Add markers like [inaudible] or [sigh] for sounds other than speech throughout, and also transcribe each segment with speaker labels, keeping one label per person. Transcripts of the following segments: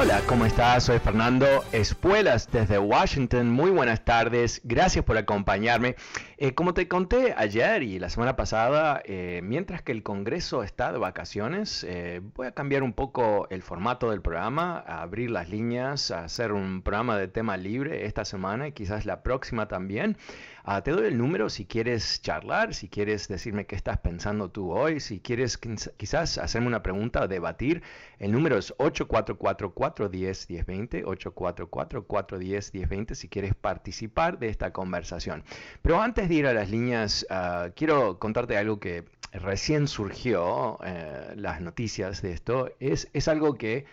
Speaker 1: Hola, ¿cómo estás? Soy Fernando Espuelas desde Washington. Muy buenas tardes. Gracias por acompañarme. Eh, como te conté ayer y la semana pasada, eh, mientras que el Congreso está de vacaciones, eh, voy a cambiar un poco el formato del programa, a abrir las líneas, a hacer un programa de tema libre esta semana y quizás la próxima también. Ah, te doy el número si quieres charlar, si quieres decirme qué estás pensando tú hoy, si quieres quizás hacerme una pregunta o debatir. El número es 844-410-1020, 844-410-1020 si quieres participar de esta conversación. Pero antes de ir a las líneas, ah, quiero contarte algo que recién surgió, eh, las noticias de esto. Es, es algo que,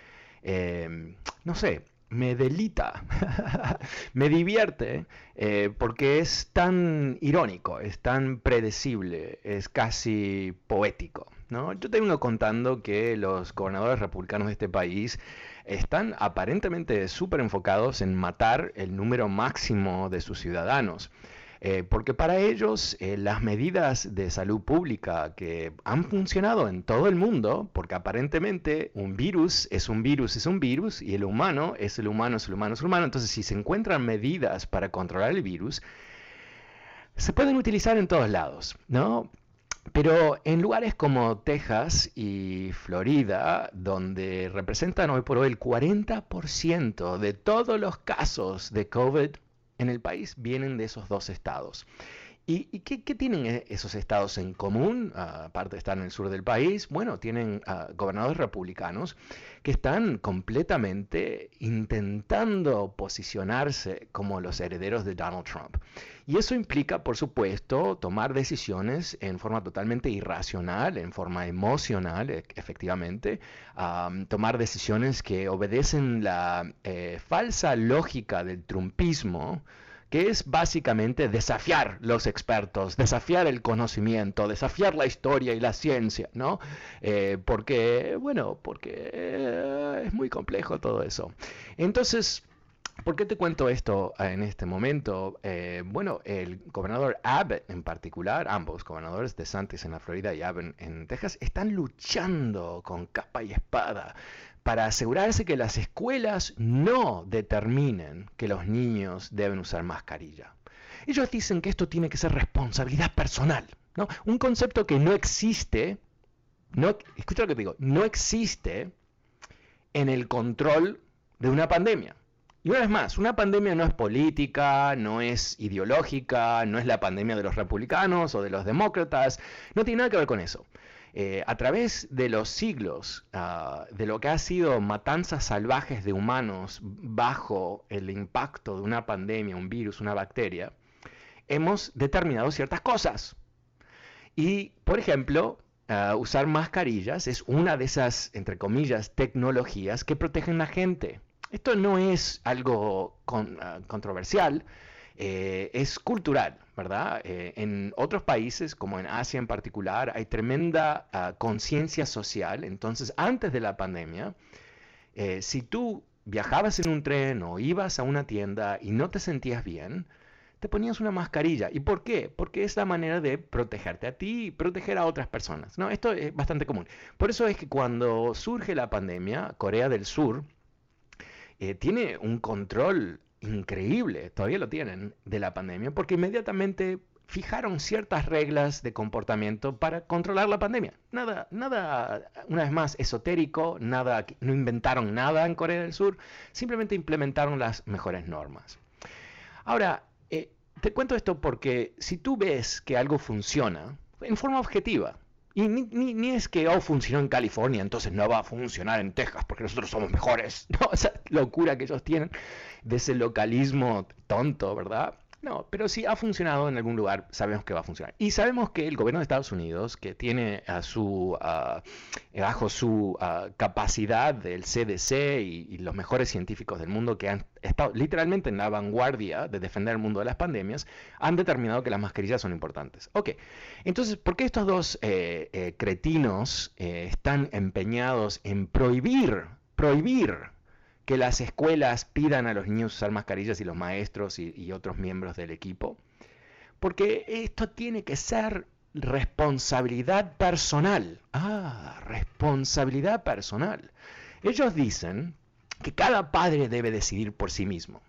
Speaker 1: eh, no sé, me delita, [laughs] me divierte, eh, porque es tan irónico, es tan predecible, es casi poético. ¿no? Yo tengo contando que los gobernadores republicanos de este país están aparentemente súper enfocados en matar el número máximo de sus ciudadanos. Eh, porque para ellos eh, las medidas de salud pública que han funcionado en todo el mundo, porque aparentemente un virus es un virus, es un virus, y el humano es el humano, es el humano, es el humano, entonces si se encuentran medidas para controlar el virus, se pueden utilizar en todos lados, ¿no? Pero en lugares como Texas y Florida, donde representan hoy por hoy el 40% de todos los casos de COVID en el país vienen de esos dos estados. ¿Y, qué, tienen e-, esos estados en común? Ah, aparte de estar en el sur del país, bueno, tienen ah, gobernadores republicanos que están completamente intentando posicionarse como los herederos de Donald Trump. Y eso implica, por supuesto, tomar decisiones en forma totalmente irracional, en forma emocional, e-, efectivamente, tomar decisiones que obedecen la eh, falsa lógica del trumpismo, que es básicamente desafiar los expertos, desafiar el conocimiento, desafiar la historia y la ciencia, ¿no? Eh, porque, bueno, porque eh, es muy complejo todo eso. Entonces, ¿Por qué te cuento esto en este momento? Eh, bueno, el gobernador Abbott en particular, ambos gobernadores de Santis en la Florida y Abbott en Texas, están luchando con capa y espada para asegurarse que las escuelas no determinen que los niños deben usar mascarilla. Ellos dicen que esto tiene que ser responsabilidad personal, ¿no? Un concepto que no existe, no, escucha lo que te digo, no existe en el control de una pandemia. Y una vez más, una pandemia no es política, no es ideológica, no es la pandemia de los republicanos o de los demócratas, no tiene nada que ver con eso. Eh, a través de los siglos, ah, de lo que ha sido matanzas salvajes de humanos bajo el impacto de una pandemia, un virus, una bacteria, hemos determinado ciertas cosas. Y, por ejemplo, ah, usar mascarillas es una de esas, entre comillas, tecnologías que protegen a la gente. Esto no es algo ah, controversial, eh, es cultural, ¿verdad? Eh, en otros países, como en Asia en particular, hay tremenda ah, conciencia social. Entonces, antes de la pandemia, eh, si tú viajabas en un tren o ibas a una tienda y no te sentías bien, te ponías una mascarilla. ¿Y por qué? Porque es la manera de protegerte a ti y proteger a otras personas. ¿no? Esto es bastante común. Por eso es que cuando surge la pandemia, Corea del Sur tiene un control increíble, todavía lo tienen, de la pandemia, porque inmediatamente fijaron ciertas reglas de comportamiento para controlar la pandemia. Nada, nada, una vez más, esotérico, nada, no inventaron nada en Corea del Sur, simplemente implementaron las mejores normas. Ahora, eh, te cuento esto porque si tú ves que algo funciona en forma objetiva, y ni, es que oh, funcionó en California, entonces no va a funcionar en Texas porque nosotros somos mejores. [laughs] No, esa locura que ellos tienen de ese localismo tonto, ¿verdad? No, pero si ha funcionado en algún lugar, sabemos que va a funcionar. Y sabemos que el gobierno de Estados Unidos, que tiene a su, bajo su capacidad del CDC y, los mejores científicos del mundo que han estado literalmente en la vanguardia de defender el mundo de las pandemias, han determinado que las mascarillas son importantes. Ok, entonces, ¿por qué estos dos eh, eh, cretinos están empeñados en prohibir, prohibir que las escuelas pidan a los niños usar mascarillas y los maestros y, otros miembros del equipo. Porque esto tiene que ser responsabilidad personal. Ah, responsabilidad personal. Ellos dicen que cada padre debe decidir por sí mismo.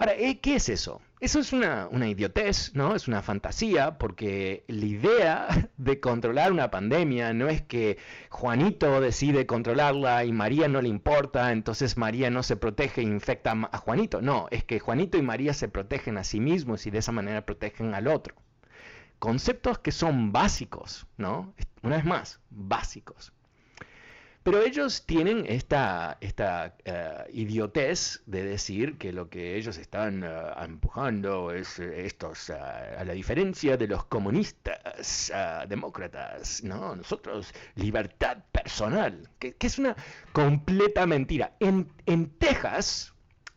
Speaker 1: Ahora, ¿eh? ¿qué es eso? Eso es una, una, idiotez, ¿no? Es una fantasía, porque la idea [laughs] de controlar una pandemia no es que Juanito decide controlarla y María no le importa, entonces María no se protege e infecta a Juanito. No, es que Juanito y María se protegen a sí mismos y de esa manera protegen al otro. Conceptos que son básicos, ¿no? Una vez más, básicos. Pero ellos tienen esta, esta uh, idiotez de decir que lo que ellos están uh, empujando es uh, estos, a la diferencia de los comunistas, demócratas, ¿no? Nosotros, libertad personal, que, que, es una completa mentira. En, en Texas,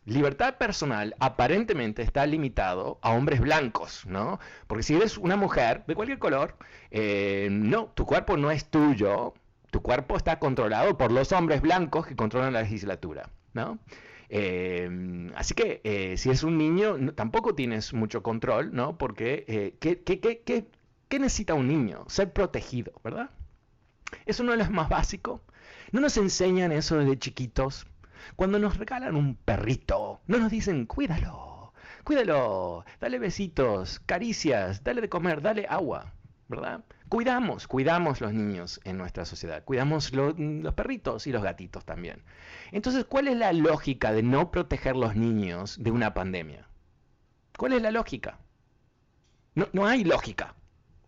Speaker 1: libertad personal aparentemente está limitado a hombres blancos, ¿no? Porque si eres una mujer de cualquier color, eh, no, tu cuerpo no es tuyo, tu cuerpo está controlado por los hombres blancos que controlan la legislatura, ¿no? Eh, así que eh, si es un niño, tampoco tienes mucho control, ¿no? Porque eh, ¿qué, qué, necesita un niño? Ser protegido, ¿verdad? Eso no es lo más básico. No nos enseñan eso desde chiquitos. Cuando nos regalan un perrito, no nos dicen, cuídalo, cuídalo, dale besitos, caricias, dale de comer, dale agua, ¿verdad? cuidamos, cuidamos los niños en nuestra sociedad, cuidamos los perritos y los gatitos también. Entonces, ¿cuál es la lógica de no proteger los niños de una pandemia? ¿Cuál es la lógica? No, no hay lógica.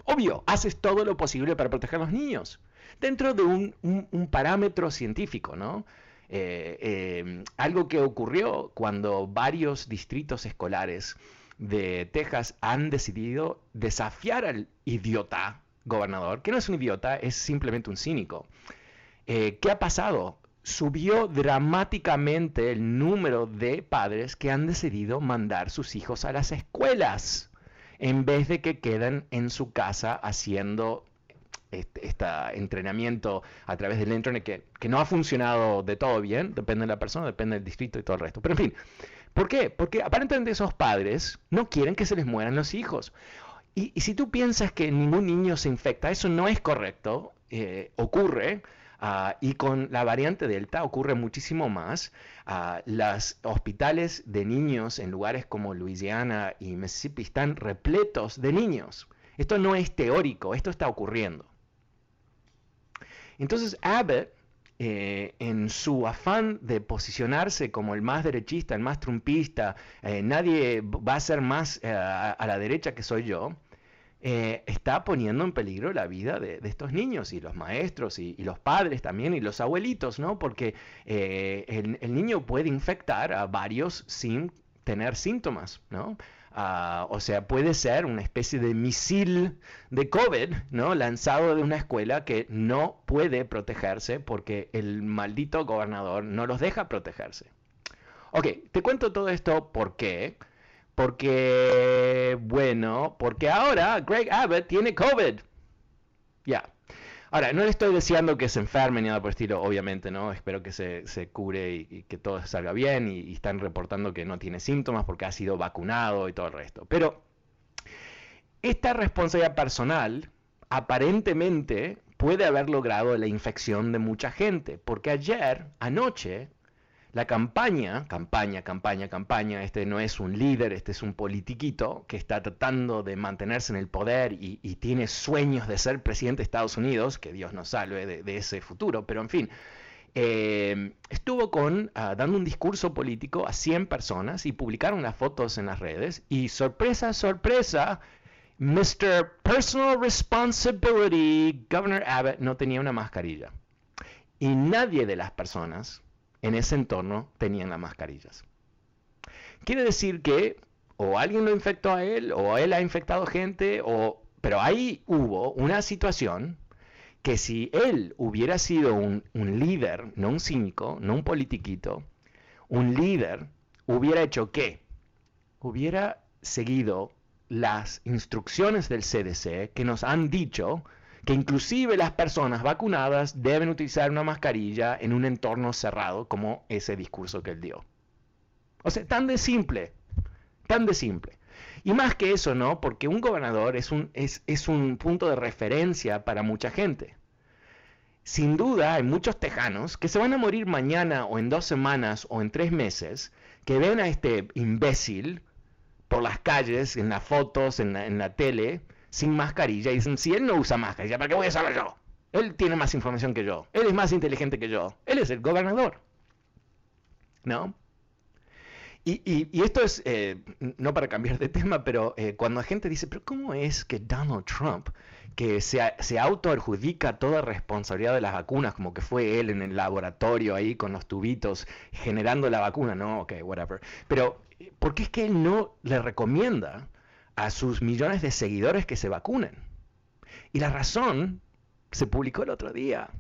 Speaker 1: Obvio, haces todo lo posible para proteger a los niños, dentro de un, parámetro científico, ¿no? Eh, eh, algo que ocurrió cuando varios distritos escolares de Texas han decidido desafiar al idiota gobernador, que no es un idiota, es simplemente un cínico. Eh, ¿Qué ha pasado? Subió dramáticamente el número de padres que han decidido mandar sus hijos a las escuelas en vez de que queden en su casa haciendo este, entrenamiento a través del internet que, que, no ha funcionado de todo bien, depende de la persona, depende del distrito y todo el resto. Pero en fin, ¿por qué? Porque aparentemente esos padres no quieren que se les mueran los hijos. Y, si tú piensas que ningún niño se infecta, eso no es correcto, eh, ocurre. Ah, y con la variante Delta ocurre muchísimo más. Uh, los hospitales de niños en lugares como Louisiana y Mississippi están repletos de niños. Esto no es teórico, esto está ocurriendo. Entonces Abbott, eh, en su afán de posicionarse como el más derechista, el más trumpista, eh, nadie va a ser más a la derecha que soy yo, eh, está poniendo en peligro la vida de, estos niños y los maestros y, los padres también y los abuelitos, ¿no? Porque eh, el, niño puede infectar a varios sin tener síntomas, ¿no? Ah, o sea, puede ser una especie de misil de COVID, ¿no? Lanzado de una escuela que no puede protegerse porque el maldito gobernador no los deja protegerse. Ok, te cuento todo esto porque porque, bueno, porque ahora Greg Abbott tiene COVID. Ya. Ahora, no le estoy deseando que se enferme ni nada por el estilo, obviamente, ¿no? Espero que se, se cure y, que todo salga bien y, y, están reportando que no tiene síntomas porque ha sido vacunado y todo el resto. Pero esta responsabilidad personal aparentemente puede haber logrado la infección de mucha gente, porque ayer, anoche, la campaña, campaña, campaña, campaña, este no es un líder, este es un politiquito que está tratando de mantenerse en el poder y, tiene sueños de ser presidente de Estados Unidos, que Dios nos salve de, ese futuro, pero en fin, eh, estuvo con, ah, dando un discurso político a 100 personas y publicaron las fotos en las redes y sorpresa, sorpresa, Mr. Personal Responsibility, Governor Abbott no tenía una mascarilla. Y nadie de las personas en ese entorno tenían las mascarillas. Quiere decir que o alguien lo infectó a él, o él ha infectado gente, o... pero ahí hubo una situación que si él hubiera sido un, un líder, no un cínico, no un politiquito, un líder, hubiera hecho qué? Hubiera seguido las instrucciones del CDC que nos han dicho que inclusive las personas vacunadas deben utilizar una mascarilla en un entorno cerrado como ese discurso que él dio. O sea, tan de simple, tan de simple. Y más que eso, ¿no? Porque un gobernador es un, es, es un punto de referencia para mucha gente. Sin duda hay muchos tejanos que se van a morir mañana o en dos semanas o en tres meses que ven a este imbécil por las calles, en las fotos, en la, en la tele, sin mascarilla. Y dicen, si él no usa mascarilla, ¿para qué voy a saber yo? Él tiene más información que yo. Él es más inteligente que yo. Él es el gobernador. ¿No? Y, esto es, eh, no para cambiar de tema, pero eh, cuando la gente dice, pero ¿cómo es que Donald Trump, que se, se autoadjudica toda responsabilidad de las vacunas, como que fue él en el laboratorio ahí con los tubitos generando la vacuna, no, ok, whatever. Pero, ¿por qué es que él no le recomienda a sus millones de seguidores que se vacunen? Y la razón, se publicó el otro día,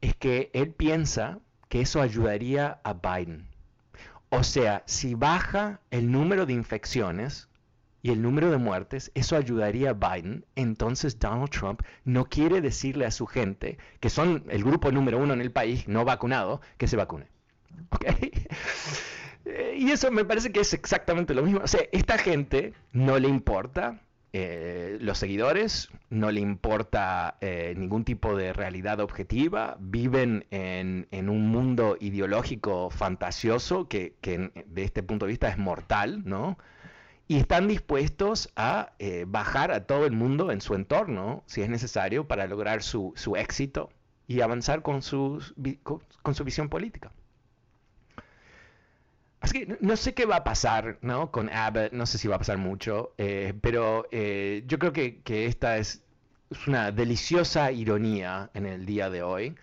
Speaker 1: es que él piensa que eso ayudaría a Biden. O sea, si baja el número de infecciones y el número de muertes, eso ayudaría a Biden. Entonces Donald Trump no quiere decirle a su gente, que son el grupo número uno en el país no vacunado, que se vacune. [laughs] Eh, y eso me parece que es exactamente lo mismo. O sea, esta gente no le importa eh, los seguidores, no le importa eh, ningún tipo de realidad objetiva, viven en, un mundo ideológico fantasioso que, de este punto de vista es mortal, ¿no? Y están dispuestos a eh, bajar a todo el mundo en su entorno, si es necesario, para lograr su, éxito y avanzar con, con su visión política. Así que no sé qué va a pasar ¿no? con Abbott, no sé si va a pasar mucho, eh, pero eh, yo creo que, esta es, una deliciosa ironía en el día de hoy.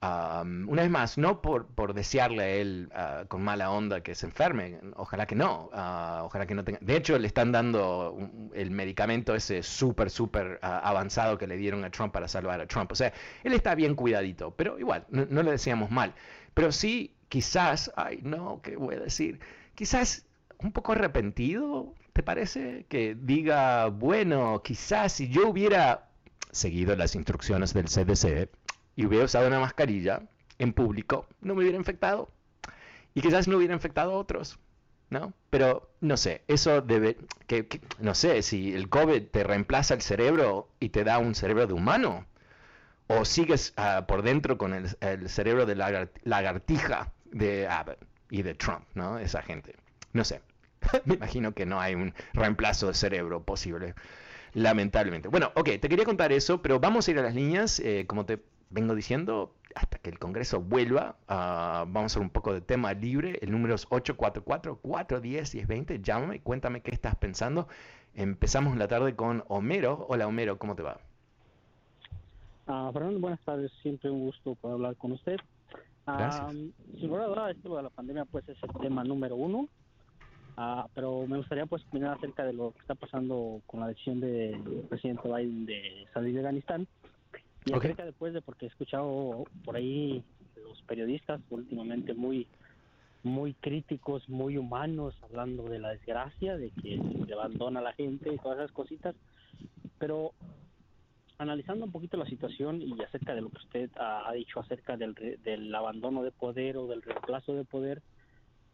Speaker 1: una vez más, no por, desearle a él ah, con mala onda que se enferme, ojalá que no, ah, ojalá que no tenga... De hecho, le están dando el medicamento ese súper, súper ah, avanzado que le dieron a Trump para salvar a Trump. O sea, él está bien cuidadito, pero igual, no, no le deseamos mal. Pero sí quizás, ay no, ¿qué voy a decir? Quizás un poco arrepentido, ¿te parece? Que diga, bueno, quizás si yo hubiera seguido las instrucciones del CDC y hubiera usado una mascarilla en público, no me hubiera infectado. Y quizás no hubiera infectado a otros, ¿no? Pero no sé, eso debe, que, no sé, si el COVID te reemplaza el cerebro y te da un cerebro de humano, o sigues ah, por dentro con el, cerebro de la lagartija de Abbott y de Trump, ¿no? Esa gente. No sé. [laughs] Me imagino que no hay un reemplazo de cerebro posible, lamentablemente. Bueno, ok, te quería contar eso, pero vamos a ir a las líneas, eh, como te vengo diciendo, hasta que el Congreso vuelva. Uh, vamos a hacer un poco de tema libre. El número es 844-410-1020. Llámame, cuéntame qué estás pensando. Empezamos la tarde con Homero. Hola Homero, ¿cómo te va?
Speaker 2: Uh, Fernando, buenas tardes. Siempre un gusto poder hablar con usted. Gracias. sin duda, esto de la pandemia pues es el tema número uno, ah, pero me gustaría pues opinar acerca de lo que está pasando con la decisión del presidente Biden de salir de Afganistán y acerca después de porque he escuchado por ahí los periodistas últimamente muy muy críticos, muy humanos, hablando de la desgracia, de que se abandona la gente y todas esas cositas, pero analizando un poquito la situación y acerca de lo que usted ha, dicho acerca del, del abandono de poder o del reemplazo de poder,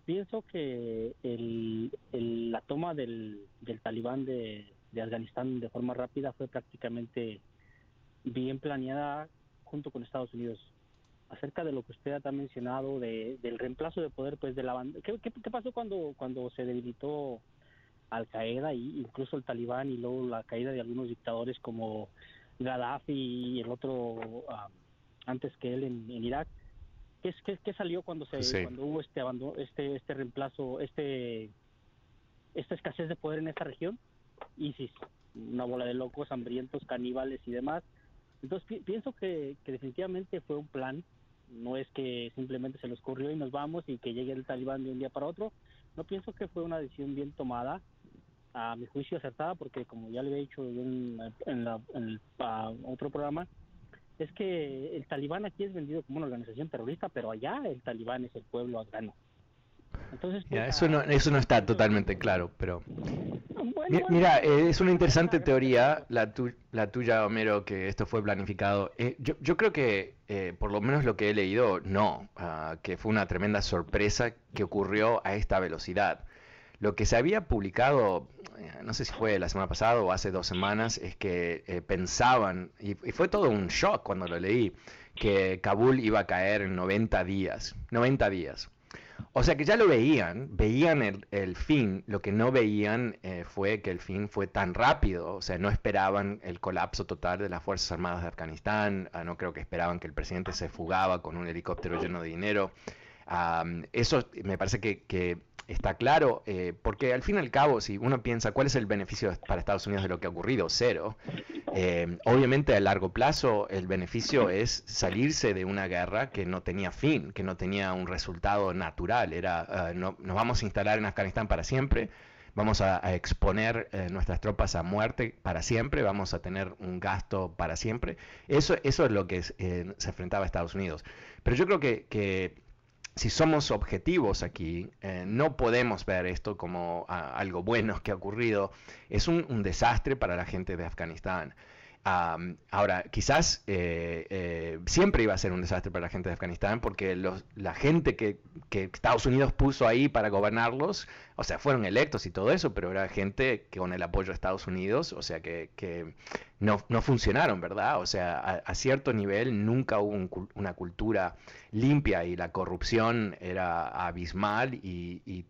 Speaker 2: pienso que el, la toma del, del talibán de, Afganistán de forma rápida fue prácticamente bien planeada junto con Estados Unidos. Acerca de lo que usted ha mencionado de, del reemplazo de poder, pues de la ¿qué, pasó cuando cuando se debilitó Al Qaeda y incluso el Talibán y luego la caída de algunos dictadores como Gaddafi y el otro ah, antes que él en, Irak. ¿Qué, qué, qué salió cuando se cuando hubo este abandono, este este reemplazo, este esta escasez de poder en esta región? ISIS, una bola de locos, hambrientos, caníbales y demás. Entonces pienso que, que definitivamente fue un plan, no es que simplemente se les ocurrió y nos vamos y que llegue el talibán de un día para otro. No pienso que fue una decisión bien tomada a mi juicio acertada porque como ya le he dicho en, en, la, en otro programa, es que el talibán aquí es vendido como una organización terrorista, pero allá el talibán es el pueblo afgano.
Speaker 1: Entonces, pues, eso, no, eso no está totalmente claro, pero... mira, eh, es una interesante teoría la, la tuya, Homero, que esto fue planificado. Eh, yo, yo, creo que, eh, por lo menos lo que he leído, no, ah, que fue una tremenda sorpresa que ocurrió a esta velocidad. Lo que se había publicado, no sé si fue la semana pasada o hace dos semanas, es que pensaban, y, fue todo un shock cuando lo leí, que Kabul iba a caer en 90 días. 90 días. O sea que ya lo veían, veían el, fin, lo que no veían eh, fue que el fin fue tan rápido, o sea, no esperaban el colapso total de las Fuerzas Armadas de Afganistán, ah, no creo que esperaban que el presidente se fugaba con un helicóptero lleno de dinero. Eso me parece que está claro, eh, porque al fin y al cabo, si uno piensa cuál es el beneficio para Estados Unidos de lo que ha ocurrido, cero. Eh, obviamente a largo plazo el beneficio es salirse de una guerra que no tenía fin, que no tenía un resultado natural. Era, uh, no, nos vamos a instalar en Afganistán para siempre, vamos a, exponer eh, nuestras tropas a muerte para siempre, vamos a tener un gasto para siempre. Eso, eso es lo que se enfrentaba a Estados Unidos. Pero yo creo que si somos objetivos aquí, eh, no podemos ver esto como ah, algo bueno que ha ocurrido. Es un, desastre para la gente de Afganistán ahora, quizás eh, eh, siempre iba a ser un desastre para la gente de Afganistán porque la gente que, Estados Unidos puso ahí para gobernarlos, o sea, fueron electos y todo eso, pero era gente que con el apoyo de Estados Unidos, o sea, que, no, funcionaron, ¿verdad? O sea, a, cierto nivel nunca hubo una cultura limpia y la corrupción era abismal y,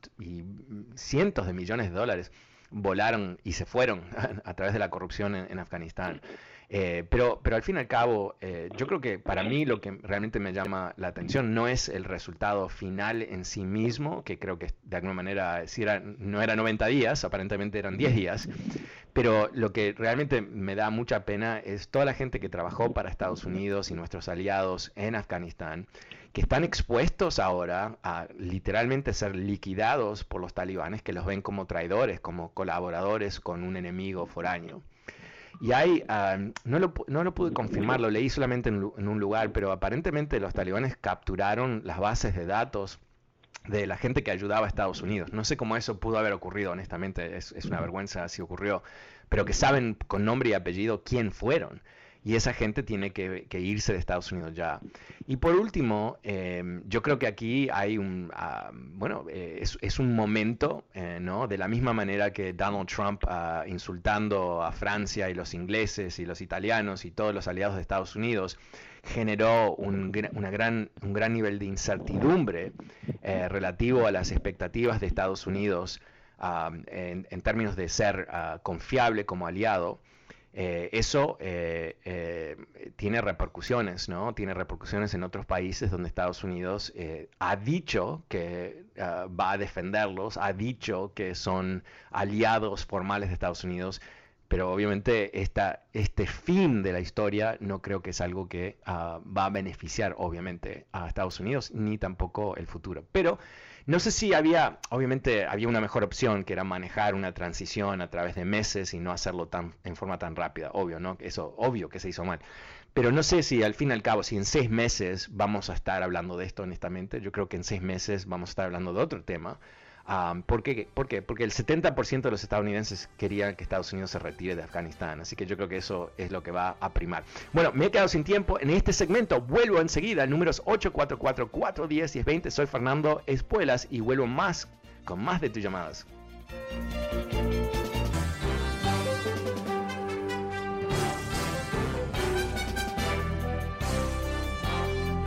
Speaker 1: cientos de millones de dólares volaron y se fueron [laughs] a, través de la corrupción en, Afganistán. Eh, pero, pero al fin y al cabo, eh, yo creo que para mí lo que realmente me llama la atención no es el resultado final en sí mismo, que creo que de alguna manera no era 90 días, aparentemente eran 10 días, pero lo que realmente me da mucha pena es toda la gente que trabajó para Estados Unidos y nuestros aliados en Afganistán, que están expuestos ahora a literalmente ser liquidados por los talibanes, que los ven como traidores, como colaboradores con un enemigo foráneo. Y hay, ah, no, lo, no, lo, pude confirmar, lo leí solamente en, un lugar, pero aparentemente los talibanes capturaron las bases de datos de la gente que ayudaba a Estados Unidos. No sé cómo eso pudo haber ocurrido, honestamente, es, es una vergüenza si ocurrió, pero que saben con nombre y apellido quién fueron y esa gente tiene que, irse de Estados Unidos ya. Y por último, em, yo creo que aquí hay un, ah, bueno, eh, es, un momento, eh, ¿no? De la misma manera que Donald Trump ah, insultando a Francia y los ingleses y los italianos y todos los aliados de Estados Unidos generó un, una gran, un gran nivel de incertidumbre eh, relativo a las expectativas de Estados Unidos ah, en, en, términos de ser confiable como aliado. Eh, eso eh, eh, tiene repercusiones, ¿no? Tiene repercusiones en otros países donde Estados Unidos ha dicho que va a defenderlos, ha dicho que son aliados formales de Estados Unidos, pero obviamente este fin de la historia no creo que es algo que ah, va a beneficiar, obviamente, a Estados Unidos, ni tampoco el futuro. Pero no sé si había, obviamente había una mejor opción que era manejar una transición a través de meses y no hacerlo tan, en forma tan rápida, obvio, ¿no? Eso, obvio que se hizo mal. Pero no sé si al fin y al cabo, si en seis meses vamos a estar hablando de esto honestamente, yo creo que en seis meses vamos a estar hablando de otro tema ¿por, qué? Porque el 70% de los estadounidenses querían que Estados Unidos se retire de Afganistán. Así que yo creo que eso es lo que va a primar. Bueno, me he quedado sin tiempo. En este segmento vuelvo enseguida. Números 844 410 1020. Soy Fernando Espuelas y vuelvo más con más de tus llamadas.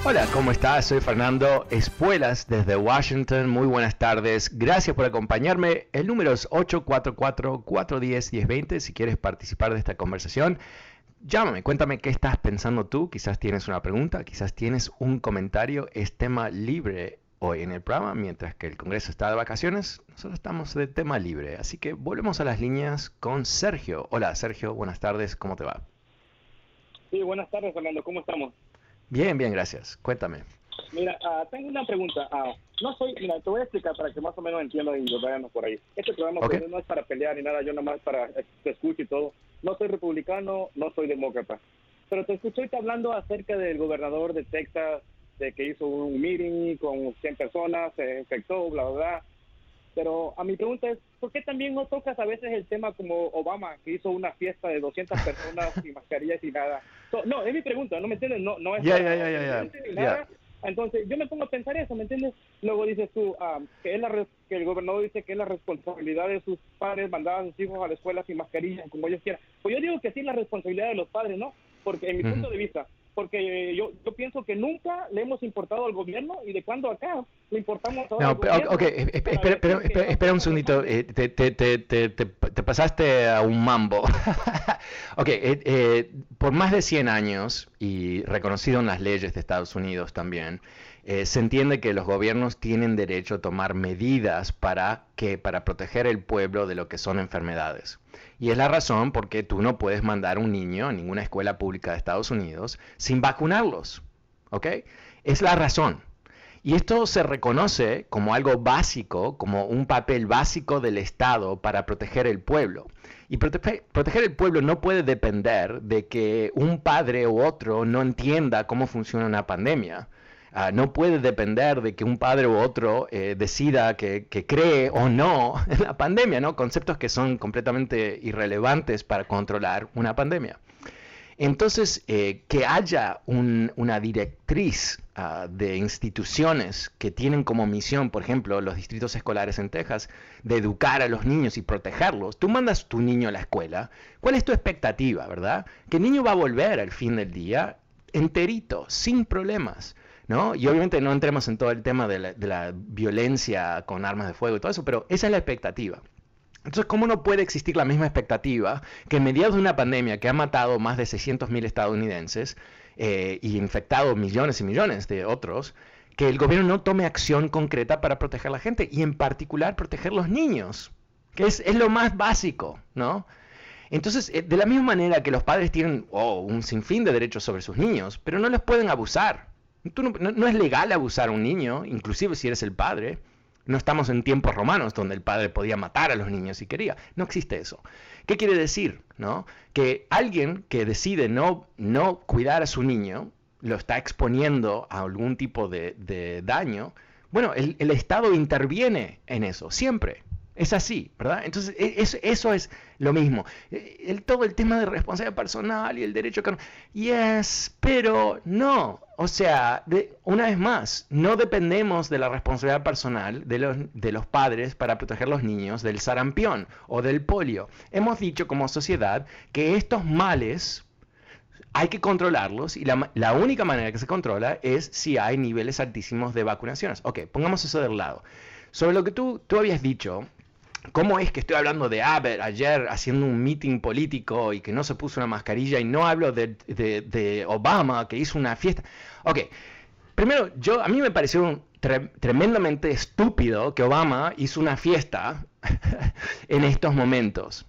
Speaker 1: Hola, ¿cómo estás? Soy Fernando Espuelas desde Washington. Muy buenas tardes. Gracias por acompañarme. El número es 844-410-1020 si quieres participar de esta conversación. Llámame, cuéntame qué estás pensando tú. Quizás tienes una pregunta, quizás tienes un comentario. Es tema libre hoy en el programa, mientras que el Congreso está de vacaciones. Nosotros estamos de tema libre. Así que volvemos a las líneas con Sergio. Hola, Sergio. Buenas tardes. ¿Cómo te va?
Speaker 3: Sí, buenas tardes, Fernando. ¿Cómo estamos?
Speaker 1: Bien, bien, gracias. Cuéntame.
Speaker 3: Mira, uh, tengo una pregunta. Uh, no soy, mira, te voy a explicar para que más o menos entiendan y vayamos por ahí. Este programa pues, no es para pelear ni nada, yo nada más para te escucho y todo. No soy republicano, no soy demócrata. Pero te escuché hablando acerca del gobernador de Texas, de que hizo un meeting con 100 personas, se infectó, bla, bla, bla. Pero a mi pregunta es, ¿por qué también no tocas a veces el tema como Obama, que hizo una fiesta de 200 personas sin [laughs] mascarillas y nada? no, es mi pregunta, ¿no me entiendes? No, no es...
Speaker 1: Ya, ya, ya, ya.
Speaker 3: Entonces, yo me pongo a pensar eso, ¿me entiendes? Luego dices tú ah, que, es la, que el gobernador dice que es la responsabilidad de sus padres mandar a sus hijos a la escuela sin mascarilla, como ellos quieran. Pues yo digo que sí es la responsabilidad de los padres, ¿no? Porque en mi punto de vista, porque yo, yo pienso que nunca le hemos importado al gobierno y de cuando acá le importamos
Speaker 1: no, al gobierno. Ok, espera, espera, un segundito, eh, te, te, te, te, pasaste a un mambo. [laughs] ok, eh, eh, por más de 100 años y reconocido en las leyes de Estados Unidos también, eh, se entiende que los gobiernos tienen derecho a tomar medidas para, que, para proteger el pueblo de lo que son enfermedades. Y es la razón por qué tú no puedes mandar un niño a ninguna escuela pública de Estados Unidos sin vacunarlos. ¿Ok? Es la razón. Y esto se reconoce como algo básico, como un papel básico del Estado para proteger el pueblo. Y proteger el pueblo no puede depender de que un padre u otro no entienda cómo funciona una pandemia. Ah, no puede depender de que un padre u otro eh, decida que, cree o no [laughs] en la pandemia, ¿no? Conceptos que son completamente irrelevantes para controlar una pandemia. Entonces, eh, que haya una directriz ah, de instituciones que tienen como misión, por ejemplo, los distritos escolares en Texas, de educar a los niños y protegerlos. Tú mandas tu niño a la escuela, ¿cuál es tu expectativa, verdad? Que el niño va a volver al fin del día enterito, sin problemas. ¿No? Y obviamente no entremos en todo el tema de la, violencia con armas de fuego y todo eso, pero esa es la expectativa. Entonces, ¿cómo no puede existir la misma expectativa que en mediados de una pandemia que ha matado más de 600.000 estadounidenses eh, y infectado millones y millones de otros, que el gobierno no tome acción concreta para proteger a la gente y en particular proteger los niños, que es, lo más básico, ¿no? Entonces, eh, de la misma manera que los padres tienen oh, un sinfín de derechos sobre sus niños, pero no los pueden abusar, no, es legal abusar a un niño, inclusive si eres el padre. No estamos en tiempos romanos donde el padre podía matar a los niños si quería. No existe eso. ¿Qué quiere decir? ¿no? Que alguien que decide no, no cuidar a su niño, lo está exponiendo a algún tipo de, daño, bueno, el, el Estado interviene en eso, siempre. Es así, ¿verdad? Entonces, e, eso es lo mismo. E, el, todo el tema de responsabilidad personal y el derecho... Yes, pero no. O sea, una vez más, no dependemos de la responsabilidad personal de los, de los padres para proteger a los niños del sarampión o del polio. Hemos dicho como sociedad que estos males hay que controlarlos y la, la, única manera que se controla es si hay niveles altísimos de vacunaciones. Ok, pongamos eso del lado. Sobre lo que tú, tú habías dicho, ¿Cómo es que estoy hablando de Abbott ayer haciendo un meeting político y que no se puso una mascarilla y no hablo de, Obama que hizo una fiesta? Ok, primero, yo, a mí me pareció tremendamente estúpido que Obama hizo una fiesta [laughs] en estos momentos.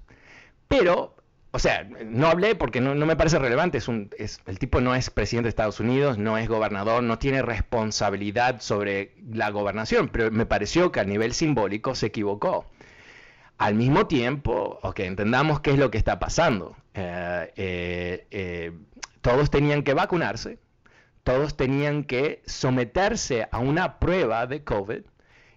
Speaker 1: Pero, o sea, no hablé porque no, me parece relevante. Es un, es, el tipo no es presidente de Estados Unidos, no es gobernador, no tiene responsabilidad sobre la gobernación, pero me pareció que a nivel simbólico se equivocó. Al mismo tiempo, ok, entendamos qué es lo que está pasando. Eh, eh, eh, todos tenían que vacunarse, todos tenían que someterse a una prueba de COVID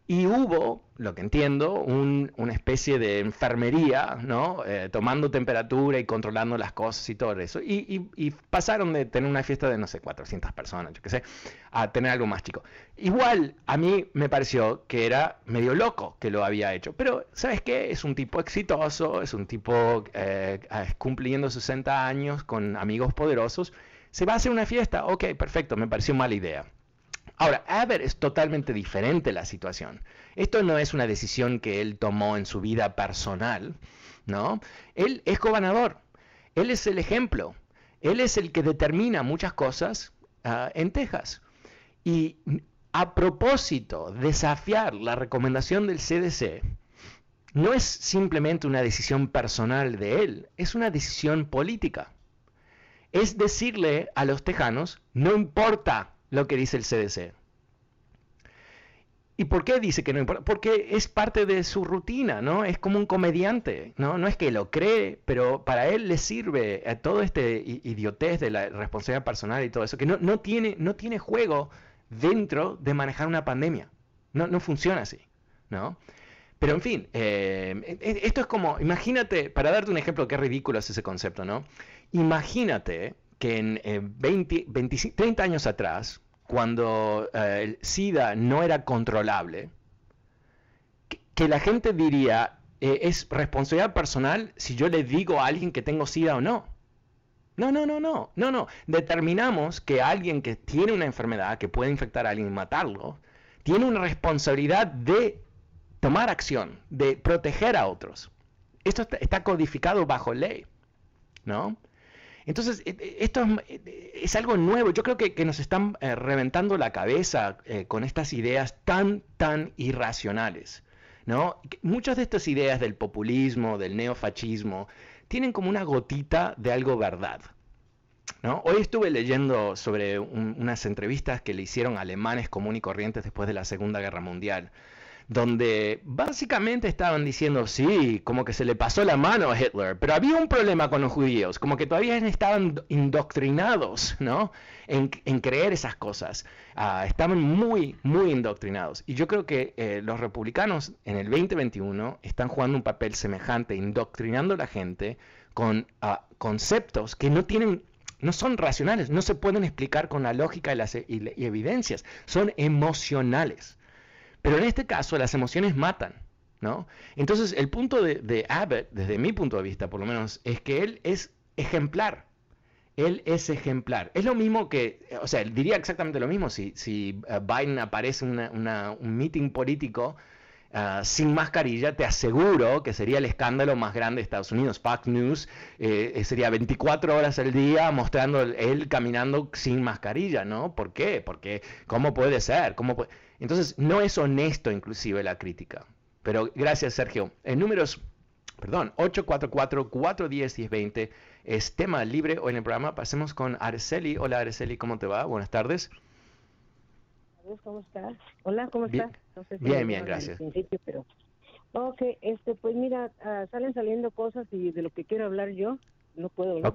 Speaker 1: y hubo, lo que entiendo, una especie de enfermería, ¿no? Eh, tomando temperatura y controlando las cosas y todo eso. Y, pasaron de tener una fiesta de, no sé, 400 personas, yo qué sé, a tener algo más chico. Igual, a mí me pareció que era medio loco que lo había hecho. Pero, ¿sabes qué? Es un tipo exitoso, es un tipo eh, cumpliendo 60 años con amigos poderosos. Se va a hacer una fiesta, ok, perfecto, me pareció mala idea. Ahora, Abbott es totalmente diferente la situación. Esto no es una decisión que él tomó en su vida personal, ¿no? Él es gobernador, él es el ejemplo, él es el que determina muchas cosas ah, en Texas. Y a propósito, desafiar la recomendación del CDC no es simplemente una decisión personal de él, es una decisión política. Es decirle a los tejanos, no importa lo que dice el CDC. ¿Y por qué dice que no importa? Porque es parte de su rutina, ¿no? Es como un comediante, ¿no? No es que lo cree, pero para él le sirve a todo este idiotez de la responsabilidad personal y todo eso, que no, no, tiene, no tiene juego dentro de manejar una pandemia. No, no funciona así, ¿no? Pero en fin, eh, e, e, esto es como, imagínate, para darte un ejemplo, qué ridículo es ese concepto, ¿no? Imagínate que en 20, 30 años atrás, cuando eh, el SIDA no era controlable, que, la gente diría, eh, es responsabilidad personal si yo le digo a alguien que tengo SIDA o no. No, no, no, no, no, no. Determinamos que alguien que tiene una enfermedad que puede infectar a alguien y matarlo, tiene una responsabilidad de tomar acción, de proteger a otros. Esto está codificado bajo ley, ¿no? Entonces, e, e, esto es, algo nuevo. Yo creo que, nos están eh, reventando la cabeza eh, con estas ideas tan, tan irracionales. ¿no? Muchas de estas ideas del populismo, del neofascismo, tienen como una gotita de algo verdad. ¿no? Hoy estuve leyendo sobre unas entrevistas que le hicieron alemanes comunes y corrientes después de la Segunda Guerra Mundial donde básicamente estaban diciendo, sí, como que se le pasó la mano a Hitler, pero había un problema con los judíos, como que todavía estaban indoctrinados, ¿no? En, creer esas cosas. Ah, estaban muy, muy indoctrinados. Y yo creo que eh, los republicanos en el 2021 están jugando un papel semejante, indoctrinando a la gente con ah, conceptos que no tienen no son racionales, no se pueden explicar con la lógica y las y evidencias, son emocionales. Pero en este caso las emociones matan, ¿no? Entonces el punto de, Abbott, desde mi punto de vista por lo menos, es que él es ejemplar. Él es ejemplar. Es lo mismo que, o sea, diría exactamente lo mismo si, si uh, Biden aparece en un meeting político uh, sin mascarilla, te aseguro que sería el escándalo más grande de Estados Unidos. Fox News eh, sería 24 horas al día mostrando él caminando sin mascarilla, ¿no? ¿Por qué? Porque, ¿cómo puede ser? ¿Cómo puede? Entonces, no es honesto inclusive la crítica. Pero gracias, Sergio. En números, perdón, 844-410-1020 es tema libre hoy en el programa. Pasemos con Araceli. Hola, Araceli, ¿cómo te va? Buenas tardes.
Speaker 4: ¿Cómo estás? Hola, ¿cómo estás?
Speaker 1: bien, bien, gracias.
Speaker 4: pero... Ok, este, pues mira, uh, salen saliendo cosas y de lo que quiero hablar yo, no puedo
Speaker 1: hablar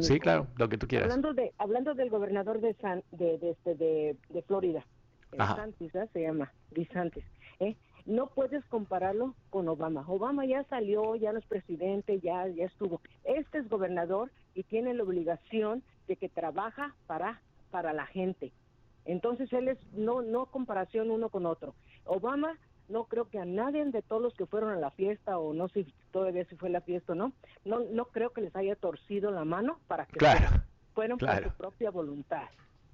Speaker 1: Sí, claro, lo que tú quieras.
Speaker 4: Hablando, de, hablando del gobernador de, San, de, de, este, de, de Florida, DeSantis, se llama DeSantis. ¿eh? No puedes compararlo con Obama. Obama ya salió, ya no es presidente, ya, ya estuvo. Este es gobernador y tiene la obligación de que trabaja para, para la gente. Entonces él es no, no comparación uno con otro. Obama no creo que a nadie de todos los que fueron a la fiesta o no sé si todavía si fue la fiesta o no, no, no creo que les haya torcido la mano para que fueron por su propia voluntad.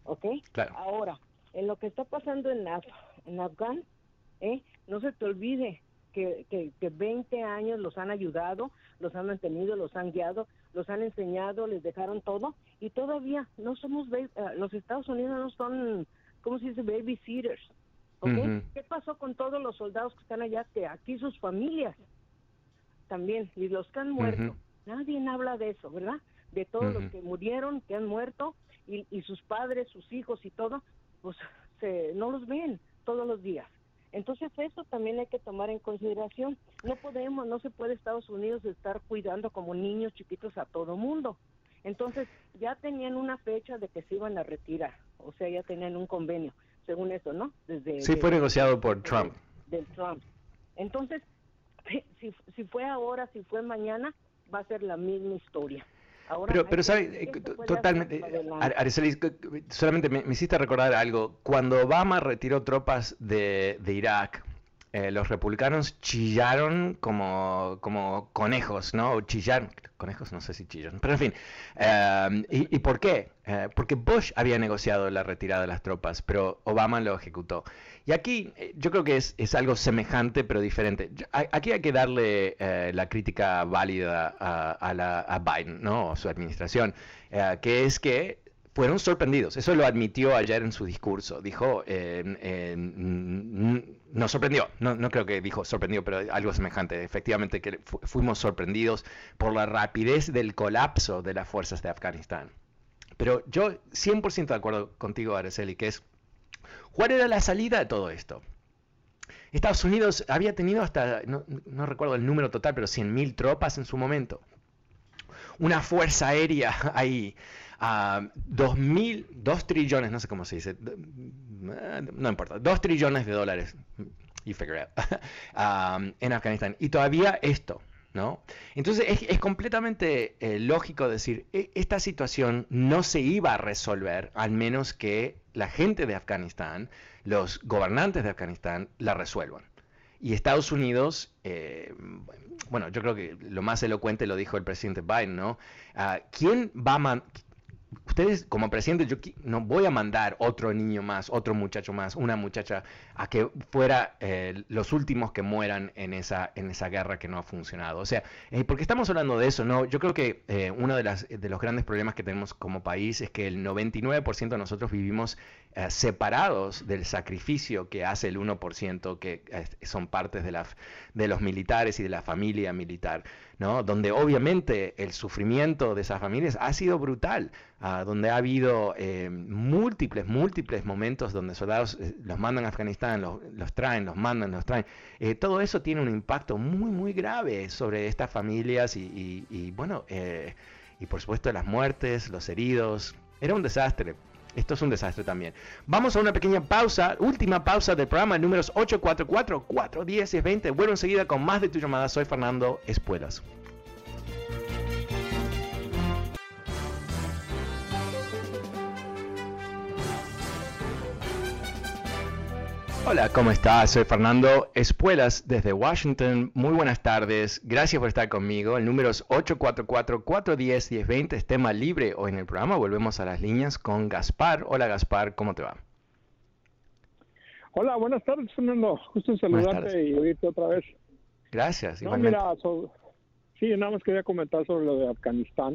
Speaker 4: ¿Ok? Ahora, en lo que está pasando en, en Afgan, ¿eh? no se te olvide que, que, que 20 años los han ayudado, los han mantenido, los han guiado, los han enseñado, les dejaron todo y todavía no somos, uh, los Estados Unidos no son, ¿cómo se dice? Babysitters. ¿okay? ¿Qué pasó con todos los soldados que están allá? Que aquí sus familias también, y los que han muerto. Nadie habla de eso, ¿verdad? De todos los que murieron, que han muerto, y, y sus padres, sus hijos y todo, pues se, no los ven todos los días. Entonces eso también hay que tomar en consideración. No podemos, no se puede Estados Unidos estar cuidando como niños chiquitos a todo mundo. Entonces ya tenían una fecha de que se iban a retirar, o sea, ya tenían un convenio, según eso, ¿no?
Speaker 1: Desde sí, fue negociado por Trump.
Speaker 4: Del Trump. Entonces, [laughs] si, si fue ahora, si fue mañana, va a ser la misma historia
Speaker 1: pero, pero ¿sabes? Eh, totalmente, Araceli, solamente me, hiciste recordar algo. Cuando Obama retiró tropas de, de Irak, eh, los republicanos chillaron como, como conejos, ¿no? O chillaron, conejos, no sé si chillan, pero en fin. Em, y, por qué? Eh, porque Bush había negociado la retirada de las tropas, pero Obama lo ejecutó. Y aquí eh, yo creo que es, es algo semejante pero diferente. Aquí hay que darle la crítica válida a, la, a, Biden, ¿no? O su administración, que es que fueron sorprendidos. Eso lo admitió ayer en su discurso. Dijo, nos sorprendió, no, no, creo que dijo sorprendió, pero algo semejante. Efectivamente que fuimos sorprendidos por la rapidez del colapso de las fuerzas de Afganistán. Pero yo 100% de acuerdo contigo, Araceli, que es ¿Cuál era la salida de todo esto? Estados Unidos había tenido hasta, no, no recuerdo el número total, pero 100.000 tropas en su momento. Una fuerza aérea ahí. Dos mil, dos trillones, no sé cómo se dice, no importa, dos trillones de dólares, you figure out, [laughs] en Afganistán. Y todavía esto, ¿no? Entonces es, completamente eh, lógico decir, e, esta situación no se iba a resolver al menos que la gente de Afganistán, los gobernantes de Afganistán, la resuelvan. Y Estados Unidos, eh, bueno, yo creo que lo más elocuente lo dijo el presidente Biden, ¿no? Ah, ¿Quién va a, ustedes como presidente, yo no voy a mandar otro niño más, otro muchacho más, una muchacha a que fuera eh, los últimos que mueran en esa, en esa guerra que no ha funcionado. O sea, eh, porque estamos hablando de eso, ¿no? Yo creo que eh, uno de, las, de los grandes problemas que tenemos como país es que el 99% de nosotros vivimos separados del sacrificio que hace el 1% que son partes de, la, de los militares y de la familia militar, ¿no? Donde obviamente el sufrimiento de esas familias ha sido brutal. Ah, donde ha habido eh, múltiples, múltiples momentos donde soldados eh, los mandan a Afganistán, los, traen, los mandan, los traen. Eh, todo eso tiene un impacto muy, muy grave sobre estas familias y, bueno, y por supuesto las muertes, los heridos. Era un desastre. Esto es un desastre también. Vamos a una pequeña pausa, última pausa del programa, números 844-410 y 20. Vuelvo enseguida con más de tu llamada. Soy Fernando Espuelas. Hola, ¿cómo estás? Soy Fernando Espuelas desde Washington. Muy buenas tardes. Gracias por estar conmigo. El número es 844-410-1020. Es tema libre hoy en el programa. Volvemos a las líneas con Gaspar. Hola, Gaspar. ¿Cómo te va?
Speaker 5: Hola, buenas tardes, Fernando. Justo saludarte y oírte otra vez.
Speaker 1: Gracias.
Speaker 5: No, mira, sí, nada más quería comentar sobre lo de Afganistán.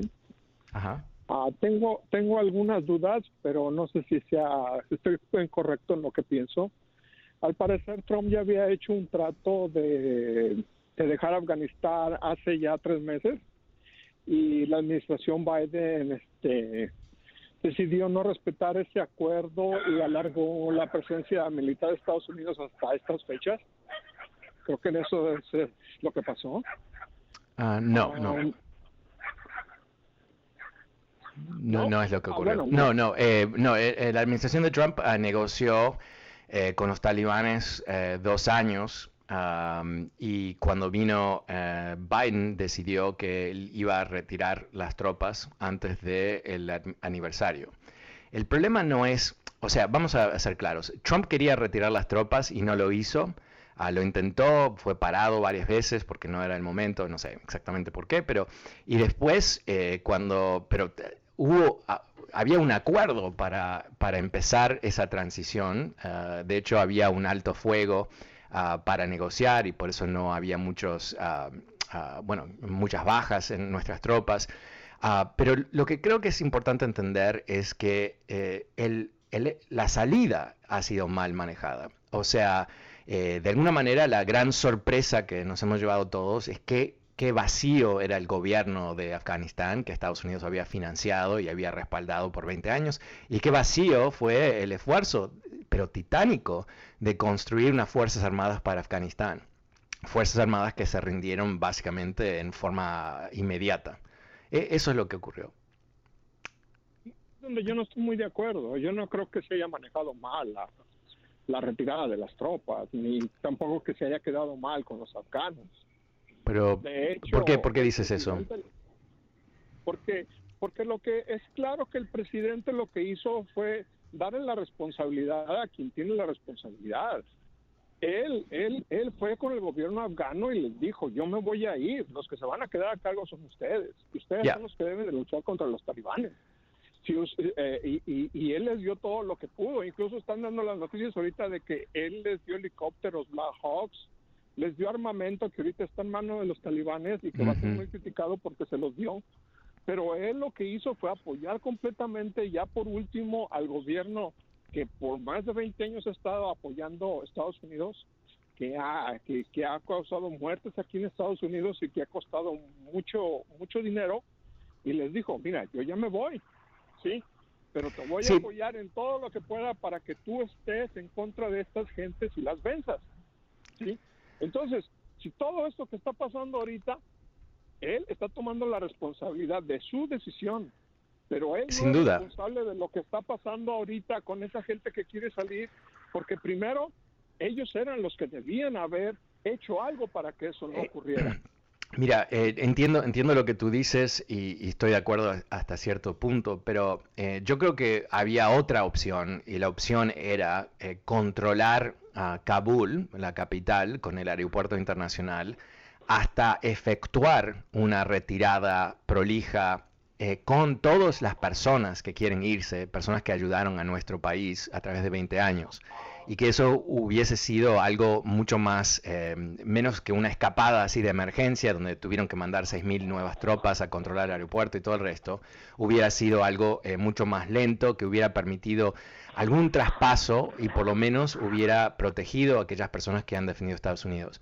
Speaker 5: Ajá. Ah, tengo, tengo algunas dudas, pero no sé si sea, estoy incorrecto en lo que pienso. Al parecer Trump ya había hecho un trato de, dejar Afganistán hace ya tres meses y la administración Biden este, decidió no respetar ese acuerdo y alargó la presencia militar de Estados Unidos hasta estas fechas. Creo que en eso es, lo que pasó.
Speaker 1: Ah, no, no. Ah, no, no es lo que ah, ocurrió. no, no, eh, no eh, la administración de Trump negoció eh, con los talibanes eh, dos años y cuando vino eh, Biden decidió que él iba a retirar las tropas antes del aniversario. El problema no es, o sea, vamos a ser claros, Trump quería retirar las tropas y no lo hizo. Ah, lo intentó, fue parado varias veces porque no era el momento, no sé exactamente por qué, pero y después cuando, pero hubo, ah, había un acuerdo para, para empezar esa transición. Ah, de hecho, había un alto fuego ah, para negociar y por eso no había muchos, bueno, muchas bajas en nuestras tropas. pero lo que creo que es importante entender es que eh, la salida ha sido mal manejada. O sea, eh, de alguna manera la gran sorpresa que nos hemos llevado todos es que qué vacío era el gobierno de Afganistán, que Estados Unidos había financiado y había respaldado por 20 años, y qué vacío fue el esfuerzo, pero titánico, de construir unas Fuerzas Armadas para Afganistán. Fuerzas Armadas que se rindieron básicamente en forma inmediata. E, eso es lo que ocurrió.
Speaker 5: Donde yo no estoy muy de acuerdo. Yo no creo que se haya manejado mal la, la retirada de las tropas, ni tampoco que se haya quedado mal con los afganos
Speaker 1: pero, ¿por, qué, ¿por qué dices eso?
Speaker 5: Porque, porque lo que es claro que el presidente lo que hizo fue darle la responsabilidad a quien tiene la responsabilidad. Él, él, él fue con el gobierno afgano y les dijo, yo me voy a ir, los que se van a quedar a cargo son ustedes, ustedes son los que deben de luchar contra los talibanes. Eh, y, y, él les dio todo lo que pudo, incluso están dando las noticias ahorita de que él les dio helicópteros Black Hawks, les dio armamento que ahorita está en manos de los talibanes y que va a ser muy criticado porque se los dio. Pero él lo que hizo fue apoyar completamente, ya por último, al gobierno que por más de 20 años ha estado apoyando a Estados Unidos, que ha, que, que ha causado muertes aquí en Estados Unidos y que ha costado mucho, mucho dinero. Y les dijo, mira, yo ya me voy, ¿sí? Pero te voy a apoyar en todo lo que pueda para que tú estés en contra de estas gentes y las venzas. ¿sí? Entonces, si todo esto que está pasando ahorita, él está tomando la responsabilidad de su decisión, pero él
Speaker 1: Sin
Speaker 5: no
Speaker 1: duda.
Speaker 5: es responsable de lo que está pasando ahorita con esa gente que quiere salir, porque primero ellos eran los que debían haber hecho algo para que eso no
Speaker 1: Eh,
Speaker 5: ocurriera. [clears throat]
Speaker 1: Mira, eh, entiendo, entiendo lo que tú dices y, y estoy de acuerdo hasta cierto punto, pero eh, yo creo que había otra opción y la opción era eh, controlar a Kabul, la capital, con el aeropuerto internacional, hasta efectuar una retirada prolija eh, con todas las personas que quieren irse, personas que ayudaron a nuestro país a través de 20 años. Y que eso hubiese sido algo mucho más, eh, menos que una escapada así de emergencia, donde tuvieron que mandar 6.000 nuevas tropas a controlar el aeropuerto y todo el resto, hubiera sido algo eh, mucho más lento, que hubiera permitido algún traspaso y por lo menos hubiera protegido a aquellas personas que han defendido Estados Unidos.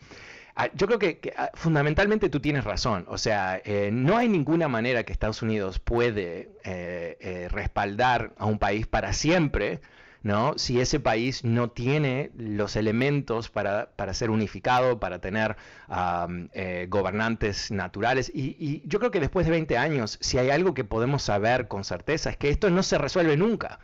Speaker 1: Ah, Yo creo que, ah, fundamentalmente tú tienes razón. O sea, eh, no hay ninguna manera que Estados Unidos puede eh, eh, respaldar a un país para siempre, ¿no? Si ese país no tiene los elementos para, para ser unificado, para tener am, eh, gobernantes naturales. Y, y yo creo que después de 20 años, si hay algo que podemos saber con certeza, es que esto no se resuelve nunca.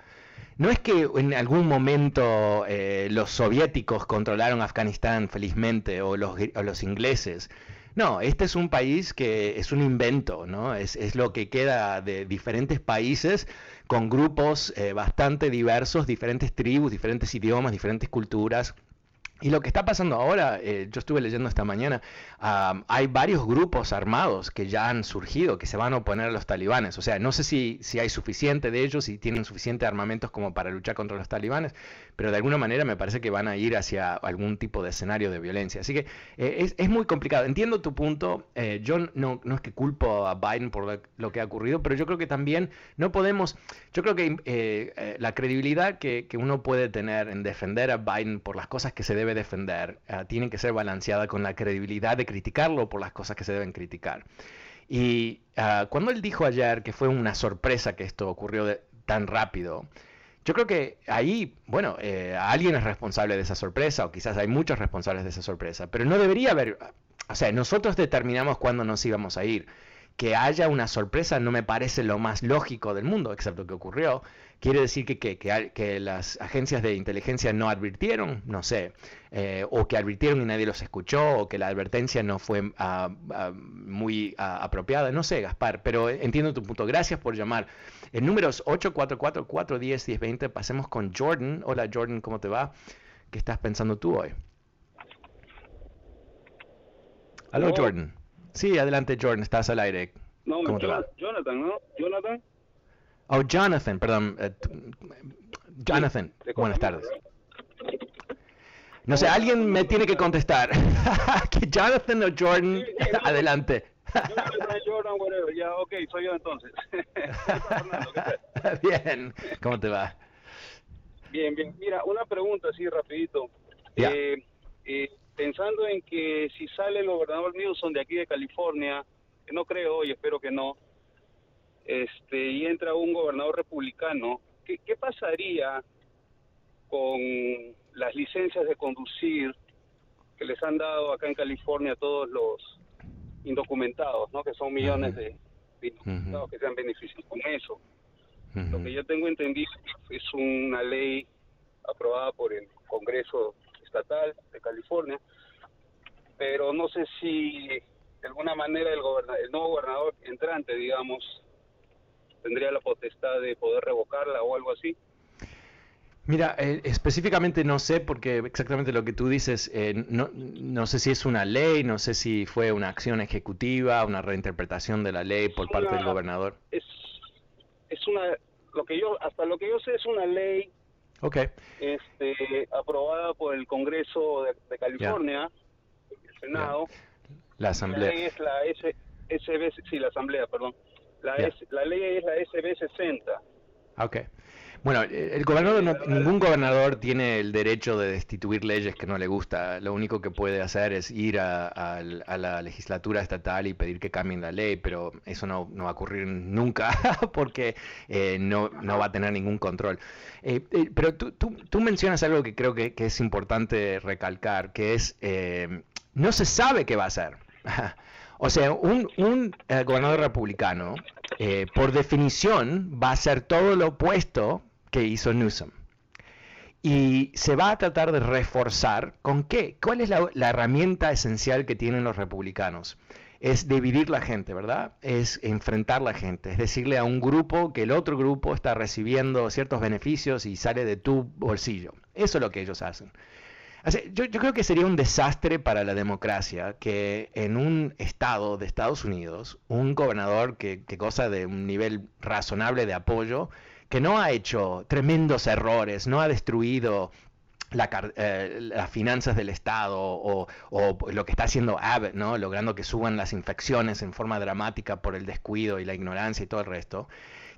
Speaker 1: No es que en algún momento eh, los soviéticos controlaron Afganistán felizmente o los, o los ingleses. No, este es un país que es un invento, ¿no? Es, es lo que queda de diferentes países con grupos eh, bastante diversos, diferentes tribus, diferentes idiomas, diferentes culturas. Y lo que está pasando ahora, eh, yo estuve leyendo esta mañana, am, hay varios grupos armados que ya han surgido, que se van a oponer a los talibanes. O sea, no sé si, si hay suficiente de ellos, si tienen suficiente armamentos como para luchar contra los talibanes, pero de alguna manera me parece que van a ir hacia algún tipo de escenario de violencia. Así que eh, es, es muy complicado. Entiendo tu punto. eh, yo no, no es que culpo a Biden por lo, que ha ocurrido, pero yo creo que también no podemos, yo creo que eh, eh, la credibilidad que, que uno puede tener en defender a Biden por las cosas que se debe defender, tiene que ser balanceada con la credibilidad de criticarlo por las cosas que se deben criticar. Y ah, cuando él dijo ayer que fue una sorpresa que esto ocurrió tan rápido, yo creo que ahí, bueno, eh, alguien es responsable de esa sorpresa, o quizás hay muchos responsables de esa sorpresa, pero no debería haber, o sea, nosotros determinamos cuándo nos íbamos a ir. Que haya una sorpresa no me parece lo más lógico del mundo, excepto que ocurrió. ¿Quiere decir que, que, que, que las agencias de inteligencia no advirtieron? No sé. Eh, o que advirtieron y nadie los escuchó, o que la advertencia no fue ah, ah, muy ah, apropiada. No sé, Gaspar, pero entiendo tu punto. Gracias por llamar. El número es 844-410-1020. Pasemos con Jordan. Hola Jordan, ¿cómo te va? ¿Qué estás pensando tú hoy? Aló. Jordan. Sí, adelante Jordan, estás al aire.
Speaker 6: No,
Speaker 1: ¿Cómo te va?
Speaker 6: Jonathan, ¿no? Jonathan.
Speaker 1: Oh, Jonathan, perdón. eh, Jonathan, buenas tardes. No sé, alguien me tiene que contestar. [laughs] ¿Que Jonathan o Jordan?
Speaker 6: Sí, sí, no.
Speaker 1: Adelante.
Speaker 6: Jonathan, Jordan, whatever. Ya, ok, soy yo entonces. [laughs] [laughs]
Speaker 1: Bien, ¿cómo te va?
Speaker 6: Bien, bien. Mira, una pregunta así rapidito.
Speaker 1: Ya.
Speaker 6: Eh, eh, pensando en que si sale el gobernador Newsom de aquí de California, que no creo y espero que no, este, y entra un gobernador republicano, ¿qué, qué pasaría con las licencias de conducir que les han dado acá en California a todos los indocumentados, ¿no? Que son millones de, de indocumentados que se han beneficiado con eso. Lo que yo tengo entendido es una ley aprobada por el Congreso Estatal de California, pero no sé si de alguna manera el, goberna- el nuevo gobernador entrante, digamos, tendría la potestad de poder revocarla o algo así.
Speaker 1: Mira, eh, específicamente no sé porque exactamente lo que tú dices, eh, no, no sé si es una ley, no sé si fue una acción ejecutiva, una reinterpretación de la ley por parte del gobernador.
Speaker 6: Es, es una, lo que yo, hasta lo que yo sé es una ley
Speaker 1: Ok,
Speaker 6: este, aprobada por el Congreso de, de California, el Senado.
Speaker 1: la
Speaker 6: La
Speaker 1: asamblea.
Speaker 6: ley es la S, SB, sí, la Asamblea, perdón. La. S- la ley es la SB 60.
Speaker 1: Ok. Bueno, eh, el gobernador, ningún gobernador tiene el derecho de destituir leyes que no le gusta. Lo único que puede hacer es ir a, la legislatura estatal y pedir que cambien la ley, pero eso no, va a ocurrir nunca [laughs] porque eh, no, va a tener ningún control. Eh, pero tú, mencionas algo que creo que, es importante recalcar, que es, no se sabe qué va a hacer. [laughs] O sea, un, un gobernador republicano, por definición, va a hacer todo lo opuesto que hizo Newsom. Y se va a tratar de reforzar con qué? ¿Cuál es la, herramienta esencial que tienen los republicanos? Es dividir la gente, ¿verdad? Es enfrentar la gente, es decirle a un grupo que el otro grupo está recibiendo ciertos beneficios y sale de tu bolsillo. Eso es lo que ellos hacen. Yo, creo que sería un desastre para la democracia que en un estado de Estados Unidos, un gobernador que, que goza de un nivel razonable de apoyo, que no ha hecho tremendos errores, no ha destruido eh, las finanzas del Estado o, lo que está haciendo Abbott, ¿no? logrando que suban las infecciones en forma dramática por el descuido y la ignorancia y todo el resto,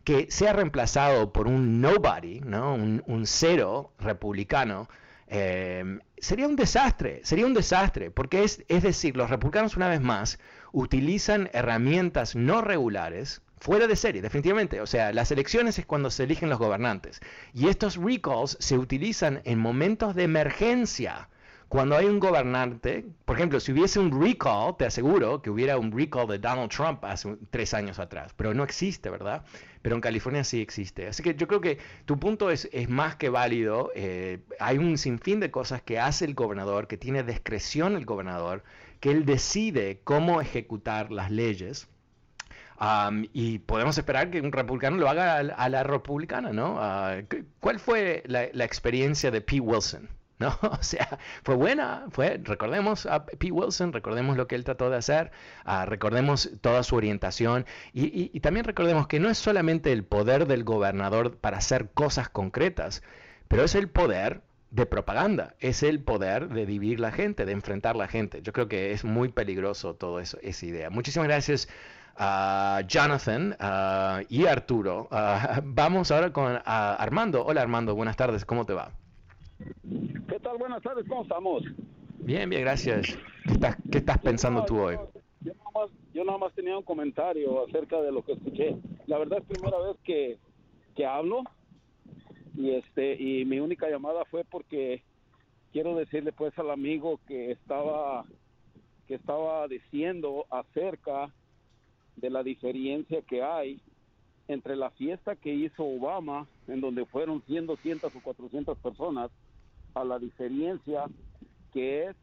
Speaker 1: que sea reemplazado por un nobody, ¿no? un, cero republicano, eh, sería un desastre, sería un desastre, porque es, es decir, los republicanos una vez más utilizan herramientas no regulares, fuera de serie, definitivamente. O sea, las elecciones es cuando se eligen los gobernantes. Y estos recalls se utilizan en momentos de emergencia. Cuando hay un gobernante, por ejemplo, si hubiese un recall, te aseguro que hubiera un recall de Donald Trump hace tres años atrás, pero no existe, ¿verdad? Pero en California sí existe. Así que yo creo que tu punto es, más que válido. Eh, hay un sinfín de cosas que hace el gobernador, que tiene discreción el gobernador, que él decide cómo ejecutar las leyes y podemos esperar que un republicano lo haga a, la republicana, ¿no? Ah, ¿Cuál fue la, experiencia de Pete Wilson? [laughs] ¿No? O sea, fue buena, fue, recordemos a Pete Wilson, recordemos lo que él trató de hacer, ah, recordemos toda su orientación y, también recordemos que no es solamente el poder del gobernador para hacer cosas concretas, pero es el poder de propaganda, es el poder de dividir la gente, de enfrentar la gente. Yo creo que es muy peligroso toda esa idea. Muchísimas gracias a Jonathan y Arturo. vamos ahora con Armando. Hola Armando, buenas tardes, ¿cómo te va?
Speaker 7: ¿Qué tal? Buenas tardes, ¿cómo estamos?
Speaker 1: Bien, bien, gracias. ¿Qué estás, pensando tú hoy?
Speaker 7: Yo nada, más, tenía un comentario acerca de lo que escuché. La verdad es primera vez que, que hablo y este y mi única llamada fue porque quiero decirle pues al amigo que estaba que estaba diciendo acerca de la diferencia que hay entre la fiesta que hizo Obama, en donde fueron 100, 200 o 400 personas, a la diferencia que es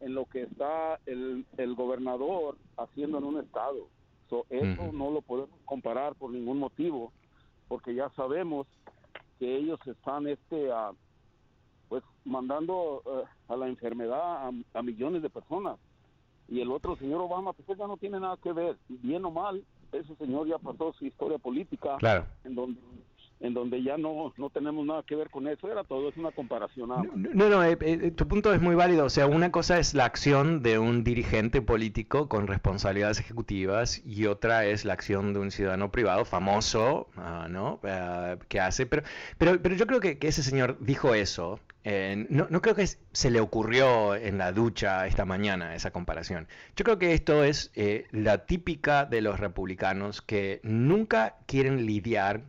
Speaker 7: en lo que está el, el gobernador haciendo en un estado. eso no lo podemos comparar por ningún motivo, porque ya sabemos que ellos están este pues mandando eh, a la enfermedad a millones de personas y el otro señor Obama, pues ya no tiene nada que ver, bien o mal, ese señor ya pasó su historia política,
Speaker 1: claro.
Speaker 7: en donde en donde ya no, no tenemos nada que ver con eso, era todo, es una comparación.
Speaker 1: No, no, eh, eh, tu punto es muy válido, o sea, una cosa es la acción de un dirigente político con responsabilidades ejecutivas y otra es la acción de un ciudadano privado famoso, ah, ¿no? Ah, que hace, pero, pero, pero yo creo que, que ese señor dijo eso no, no, creo que se le ocurrió en la ducha esta mañana esa comparación. Yo creo que esto es eh, la típica de los republicanos que nunca quieren lidiar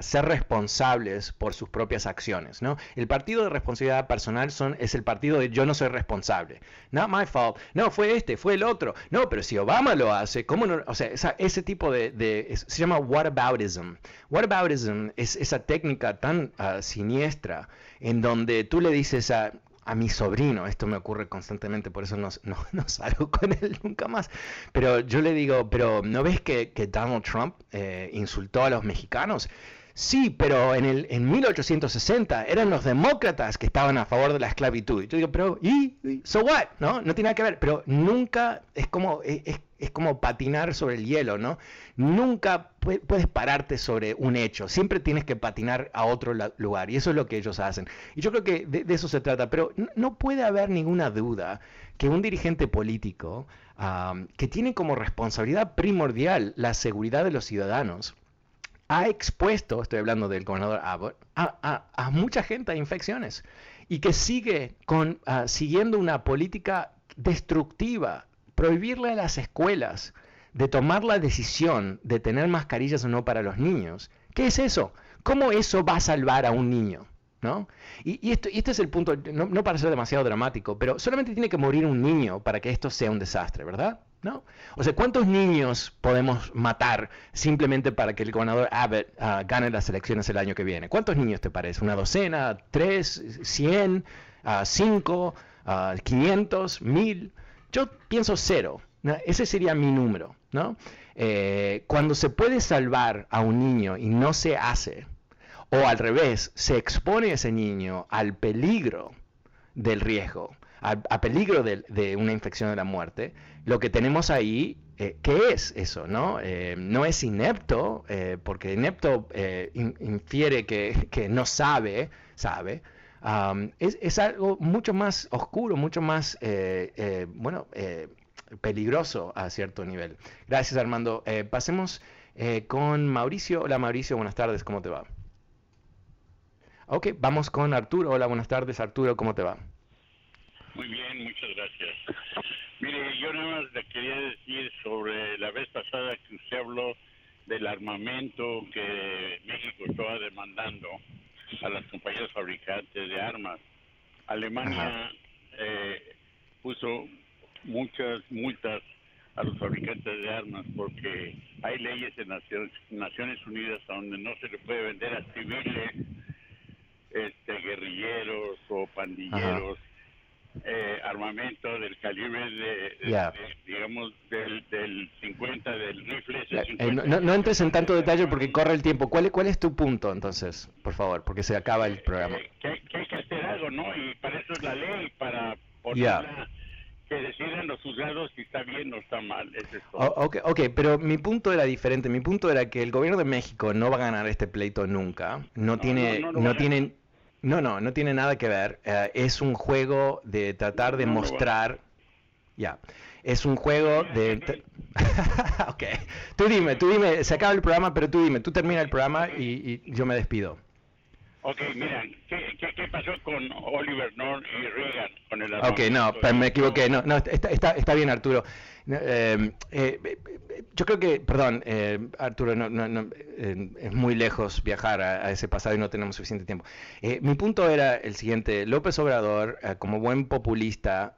Speaker 1: ser responsables por sus propias acciones. ¿no? El partido de responsabilidad personal son, es el partido de yo no soy responsable. Not my fault. No, fue este, fue el otro. No, pero si Obama lo hace, ¿cómo no? O sea, ese tipo de, se llama whataboutism. Whataboutism es esa técnica tan ah, siniestra en donde tú le dices a, a mi sobrino, esto me ocurre constantemente, por eso no, [laughs] no, salgo con él nunca más, pero yo le digo, pero ¿no ves que, Donald Trump eh, insultó a los mexicanos? Sí, pero en, el, en 1860 eran los demócratas que estaban a favor de la esclavitud. Y yo digo, pero ¿y? ¿So what? ¿No? No tiene nada que ver. Pero nunca es como, es, es como patinar sobre el hielo, ¿no? Nunca puedes pararte sobre un hecho. Siempre tienes que patinar a otro lugar. Y eso es lo que ellos hacen. Y yo creo que de, eso se trata. Pero no, puede haber ninguna duda que un dirigente político que tiene como responsabilidad primordial la seguridad de los ciudadanos, ha expuesto, estoy hablando del gobernador Abbott, a, mucha gente a infecciones y que sigue con, ah, siguiendo una política destructiva, prohibirle a las escuelas de tomar la decisión de tener mascarillas o no para los niños. ¿Qué es eso? ¿Cómo eso va a salvar a un niño? ¿No? Y, esto, este es el punto, no, no para ser demasiado dramático, pero solamente tiene que morir un niño para que esto sea un desastre, ¿verdad? ¿No? O sea, ¿cuántos niños podemos matar simplemente para que el gobernador Abbott ah, gane las elecciones el año que viene? ¿Cuántos niños te parece? ¿Una docena? ¿Tres? ¿Cien? Uh, ¿Cinco? Uh, ¿Quinientos? ¿Mil? Yo pienso cero. Ese sería mi número, ¿no? Eh, cuando se puede salvar a un niño y no se hace, o al revés, se expone ese niño al peligro del riesgo, a, peligro de, una infección de la muerte, lo que tenemos ahí, eh, ¿qué es eso? No, eh, no es inepto, eh, porque inepto infiere [laughs] que, no sabe, sabe. es, algo mucho más oscuro, mucho más, bueno, peligroso a cierto nivel. Gracias, Armando. pasemos con Mauricio. Hola, Mauricio, buenas tardes, ¿cómo te va? Ok, vamos con Arturo. Hola, buenas tardes, Arturo, ¿cómo te va?
Speaker 8: Muy bien, muchas gracias. Mire, yo nada más le quería decir sobre la vez pasada que usted habló del armamento que México estaba demandando a las compañías fabricantes de armas. Alemania eh, puso muchas multas a los fabricantes de armas porque hay leyes en Naciones, Unidas donde no se le puede vender a civiles, este, guerrilleros o pandilleros eh, armamento del calibre de, digamos, del, del, 50, del rifle.
Speaker 1: Eh, no, entres en tanto detalle porque corre el tiempo. ¿Cuál, ¿Cuál es tu punto entonces, por favor? Porque se acaba el programa.
Speaker 8: Eh, que, hay que hacer algo, ¿no? Y para eso es la ley, para ponerla... que decidan los juzgados si está bien o está mal. Eso es todo.
Speaker 1: ok, ok, pero mi punto era diferente. Mi punto era que el gobierno de México no va a ganar este pleito nunca. No, tiene, no, tienen no, no, no tiene nada que ver. Eh, es un juego de tratar de mostrar. Ya. Es un juego de. [laughs] ok. Tú dime, tú dime. Se acaba el programa, pero tú dime. Tú termina el programa y, yo me despido.
Speaker 8: Ok, mira, ¿qué, qué, pasó con Oliver North y Reagan? Con el
Speaker 1: ok, no, me equivoqué. No, no está, está, está bien, Arturo. Eh, eh, yo creo que, perdón, eh, Arturo, no, es muy lejos viajar a, ese pasado y no tenemos suficiente tiempo. mi punto era el siguiente, López Obrador, como buen populista,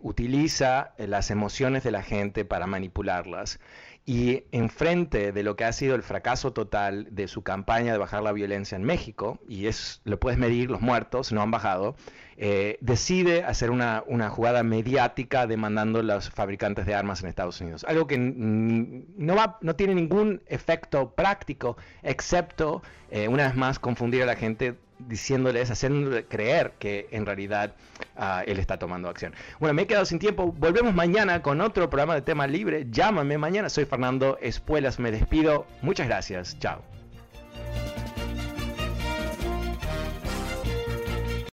Speaker 1: utiliza las emociones de la gente para manipularlas y enfrente de lo que ha sido el fracaso total de su campaña de bajar la violencia en México, y es, lo puedes medir, los muertos no han bajado, eh, decide hacer una, jugada mediática demandando a los fabricantes de armas en Estados Unidos. Algo que no, va, no tiene ningún efecto práctico, excepto, eh, una vez más, confundir a la gente diciéndoles, haciéndole creer que en realidad ah, él está tomando acción. Bueno, me he quedado sin tiempo. Volvemos mañana con otro programa de tema libre. Llámame mañana. Soy Fernando Espuelas. Me despido. Muchas gracias. Chao.